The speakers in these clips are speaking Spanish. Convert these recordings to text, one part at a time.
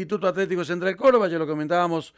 Instituto Atlético Central Córdoba, ya lo comentábamos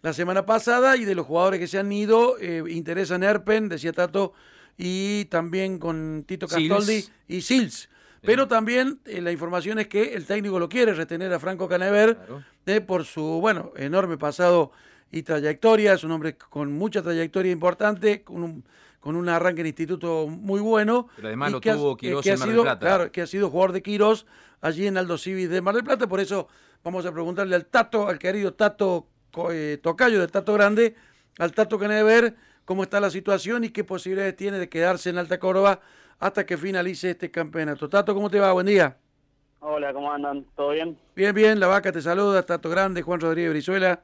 la semana pasada, y de los jugadores que se han ido, eh, interesan Erpen, decía Tato, y también con Tito Castoldi y Sils. Pero también eh, la información es que el técnico lo quiere retener a Franco Canever eh, por su, bueno, enorme pasado y trayectoria. Es un hombre con mucha trayectoria importante, con un, con un arranque en instituto muy bueno. Pero además lo tuvo Quirós en Mar del Plata. Claro, que ha sido jugador de Quirós allí en Aldo Civis de Mar del Plata. Por eso Vamos a preguntarle al Tato, al querido Tato eh, Tocayo de Tato Grande, al Tato ver cómo está la situación y qué posibilidades tiene de quedarse en Alta Córdoba hasta que finalice este campeonato. Tato, ¿cómo te va? Buen día. Hola, ¿cómo andan? ¿Todo bien? Bien, bien, la vaca te saluda, Tato Grande, Juan Rodríguez Brizuela.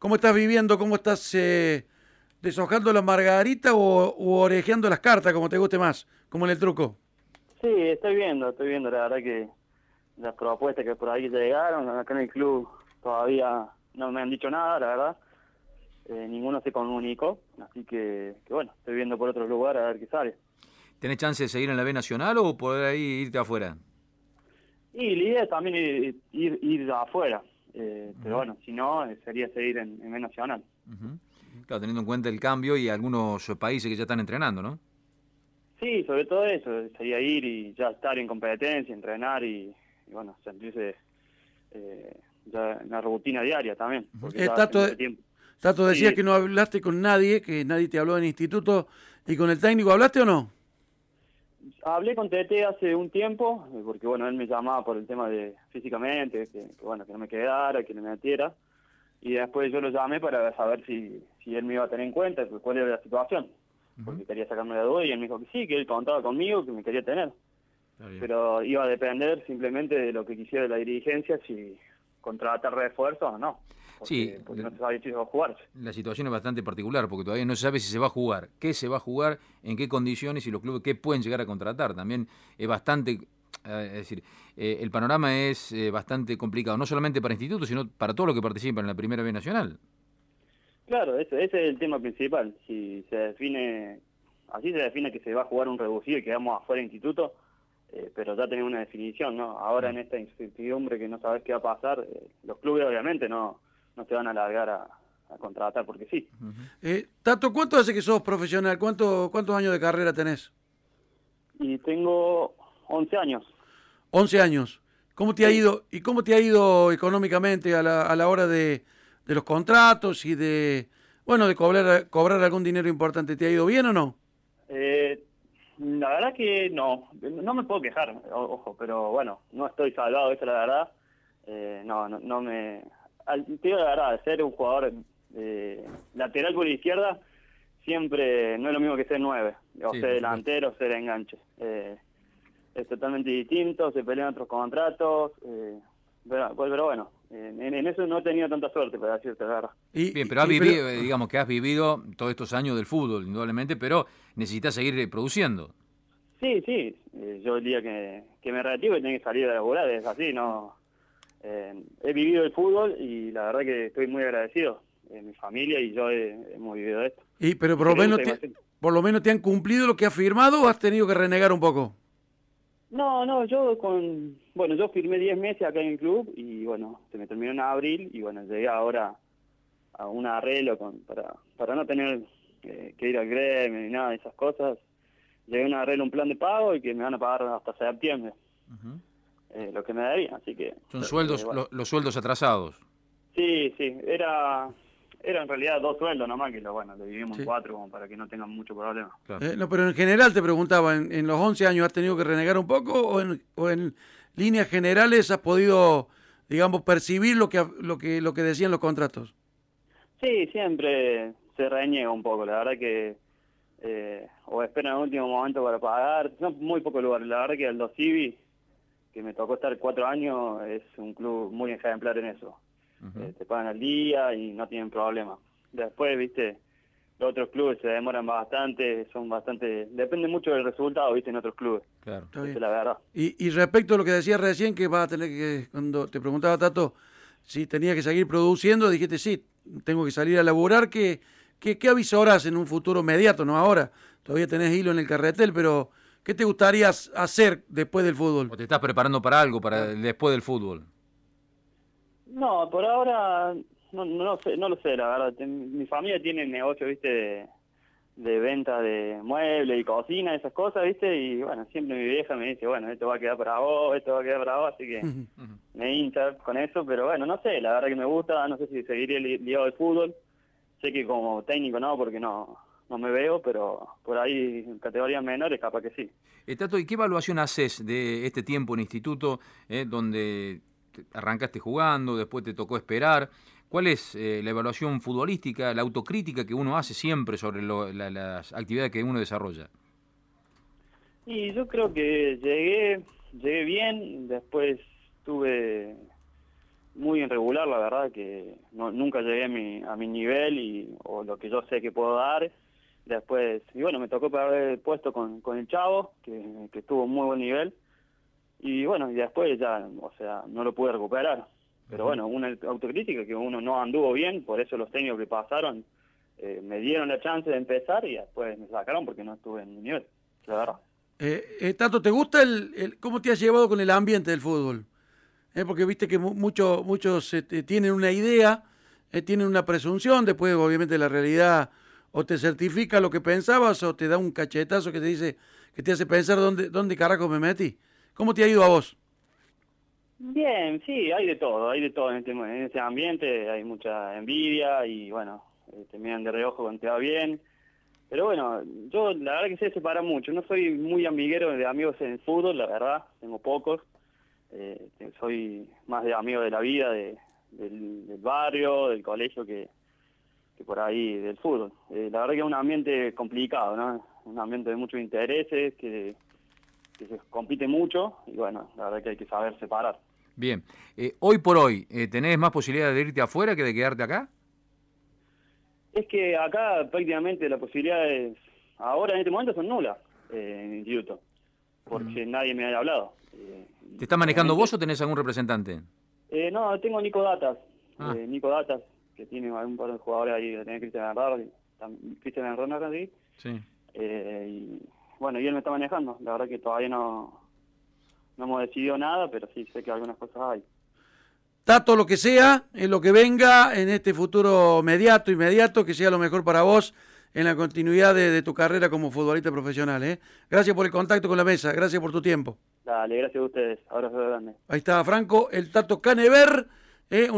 ¿Cómo estás viviendo? ¿Cómo estás eh, deshojando la margarita o, orejeando las cartas, como te guste más, como en el truco? Sí, estoy viendo, estoy viendo, la verdad que las propuestas que por ahí llegaron, acá en el club todavía no me han dicho nada, la verdad. Eh, ninguno se comunicó, así que, bueno, estoy viendo por otro lugar a ver qué sale. ¿Tenés chance de seguir en la B Nacional o poder ahí irte afuera? Y la idea es también ir, ir, afuera, eh, pero bueno, si no, eh, sería seguir en, B Nacional. Claro, teniendo en cuenta el cambio y algunos países que ya están entrenando, ¿no? Sí, sobre todo eso, sería ir y ya estar en competencia, entrenar y, y bueno, sentirse eh, ya en la rutina diaria también. Eh, Tato, decía que no hablaste con nadie, que nadie te habló en el instituto y con el técnico, ¿hablaste o no? Hablé con Tete hace un tiempo, eh, porque bueno, él me llamaba por el tema de físicamente, que, bueno, que no me quedara, que no me metiera, y después yo lo llamé para saber si, si él me iba a tener en cuenta, cuál era la situación, porque quería sacarme la duda y él me dijo que sí, que él contaba conmigo, que me quería tener. Pero iba a depender simplemente de lo que quisiera la dirigencia, si contratar refuerzos o no. Sí, porque no se sabe si se va a jugarse. La situación es bastante particular porque todavía no se sabe si se va a jugar, qué se va a jugar, en qué condiciones y los clubes qué pueden llegar a contratar. También es bastante, eh, es decir, eh, el panorama es eh, bastante complicado, no solamente para institutos, sino para todos los que participan en la Primera B Nacional. Claro, ese, ese es el tema principal. Si se define, así se define que se va a jugar un reducido y quedamos afuera de instituto, eh, pero ya tenés una definición, ¿no? Ahora en esta incertidumbre que no sabes qué va a pasar, los clubes obviamente no, no te van a largar a, contratar porque sí. eh, Tato, ¿cuánto hace que sos profesional? ¿Cuánto, ¿Cuántos años de carrera tenés? Y tengo 11 años. 11 años. ¿Cómo te ha ido y cómo te ha ido económicamente a la, a la hora de, de los contratos y de bueno de cobrar cobrar algún dinero importante? ¿Te ha ido bien o no? Eh, la verdad que no, no me puedo quejar, ojo, pero bueno, no estoy salvado, eso es la verdad. Eh, no, no, no me... Al, te digo la verdad, ser un jugador eh, lateral por la izquierda siempre no es lo mismo que ser nueve, o ser delantero, o ser enganche. Eh, es totalmente distinto, se pelean otros contratos, eh, pero, pero bueno, en, eso no he tenido tanta suerte, para decirte la verdad. Bien, pero has vivido, eh, digamos que has vivido todos estos años del fútbol, indudablemente, pero necesitas seguir produciendo. Sí, sí. Yo el día que, que me retiro tengo que salir a laburar, es así, ¿no? Eh, he vivido el fútbol y la verdad que estoy muy agradecido. mi familia y yo hemos vivido esto. Y, pero por lo, menos te, por lo menos te han cumplido lo que has firmado o has tenido que renegar un poco? No, no, yo con, bueno, yo firmé 10 meses acá en el club y bueno, se me terminó en abril y bueno, llegué ahora a un arreglo con, para, para no tener que ir al gremio ni nada de esas cosas. Llegué a un arreglo, un plan de pago y que me van a pagar hasta septiembre. Eh, lo que me debían, así que... Son sueldos, los sueldos atrasados. Sí, sí, era era en realidad dos sueldos nomás, que lo, bueno, le dividimos cuatro como para que no tengan mucho problema. Eh, no, pero en general te preguntaba, ¿en, los 11 años has tenido que renegar un poco o en, o en líneas generales has podido, digamos, percibir lo que, lo que, lo que decían los contratos? Sí, siempre se reniega un poco, la verdad que eh, o esperan el último momento para pagar, son muy pocos lugares, la verdad que el Dosivi, que me tocó estar cuatro años, es un club muy ejemplar en eso eh, te pagan al día y no tienen problema. Después, viste, los otros clubes se demoran bastante, son bastante, depende mucho del resultado, viste, en otros clubes. Claro. Es la verdad. Y, y respecto a lo que decías recién, que vas a tener que, cuando te preguntaba Tato, si tenía que seguir produciendo, dijiste, sí, tengo que salir a laburar, ¿qué, qué, qué avisorás en un futuro inmediato, no ahora? Todavía tenés hilo en el carretel, pero ¿qué te gustaría hacer después del fútbol? ¿O te estás preparando para algo, para después del fútbol? No, por ahora no, no, sé, no lo sé, la verdad. Mi familia tiene negocio, viste, de, venta de muebles y cocina, esas cosas, viste, y bueno, siempre mi vieja me dice, bueno, esto va a quedar para vos, esto va a quedar para vos, así que me hincha con eso, pero bueno, no sé, la verdad que me gusta, no sé si seguiría ligado al fútbol, sé que como técnico no, porque no, no me veo, pero por ahí en categorías menores capaz que sí. Eh, Tato, ¿y qué evaluación haces de este tiempo en instituto, eh, donde arrancaste jugando, después te tocó esperar? ¿Cuál es eh, la evaluación futbolística, la autocrítica que uno hace siempre sobre las actividades que uno desarrolla? Y yo creo que llegué, llegué bien, después tuve muy irregular, la verdad, que no, nunca llegué a mi, a mi nivel y, o lo que yo sé que puedo dar. Después, y bueno, me tocó perder el puesto con, con el Chavo, que, que tuvo muy buen nivel. Y bueno, y después ya, o sea, no lo pude recuperar. Pero bueno, una autocrítica que uno no anduvo bien, por eso los técnicos que pasaron eh, me dieron la chance de empezar y después me sacaron porque no estuve en mi nivel, la verdad. Eh, eh, Tato, ¿te gusta el, cómo te has llevado con el ambiente del fútbol? Eh, porque viste que muchos muchos este, tienen una idea, tienen una presunción, después obviamente la realidad o te certifica lo que pensabas o te da un cachetazo que te dice, que te hace pensar dónde, dónde carajo me metí. ¿Cómo te ha ido a vos? Bien, sí, hay de todo, hay de todo en este, en este ambiente, hay mucha envidia y bueno, te miran de reojo cuando te va bien. Pero bueno, yo la verdad que sé separar mucho, no soy muy amiguero de amigos en el fútbol, la verdad, tengo pocos. Eh, soy más de amigo de la vida, de, del barrio, del colegio que, que por ahí del fútbol. Eh, la verdad que es un ambiente complicado, ¿no? Un ambiente de muchos intereses, que, se compite mucho y bueno, la verdad que hay que saber separar. Bien, eh, hoy por hoy, eh, ¿tenés más posibilidad de irte afuera que de quedarte acá? Es que acá prácticamente las posibilidades ahora en este momento son nulas en instituto, porque nadie me ha hablado. ¿Te está manejando vos o tenés algún representante? no, tengo Nico Datas, ah. Nico Datas, que tiene un par de jugadores ahí, tiene Cristian Bernardo, Cristian Bernardo, sí. Eh, y bueno, y él me está manejando, la verdad que todavía no, no hemos decidido nada, pero sí sé que algunas cosas hay. Tato, lo que sea, en lo que venga en este futuro inmediato, inmediato, que sea lo mejor para vos en la continuidad de, tu carrera como futbolista profesional. ¿eh? Gracias por el contacto con la mesa, gracias por tu tiempo. Dale, gracias a ustedes. Abrazo grande. Ahí está Franco, el Tato Canever. ¿eh?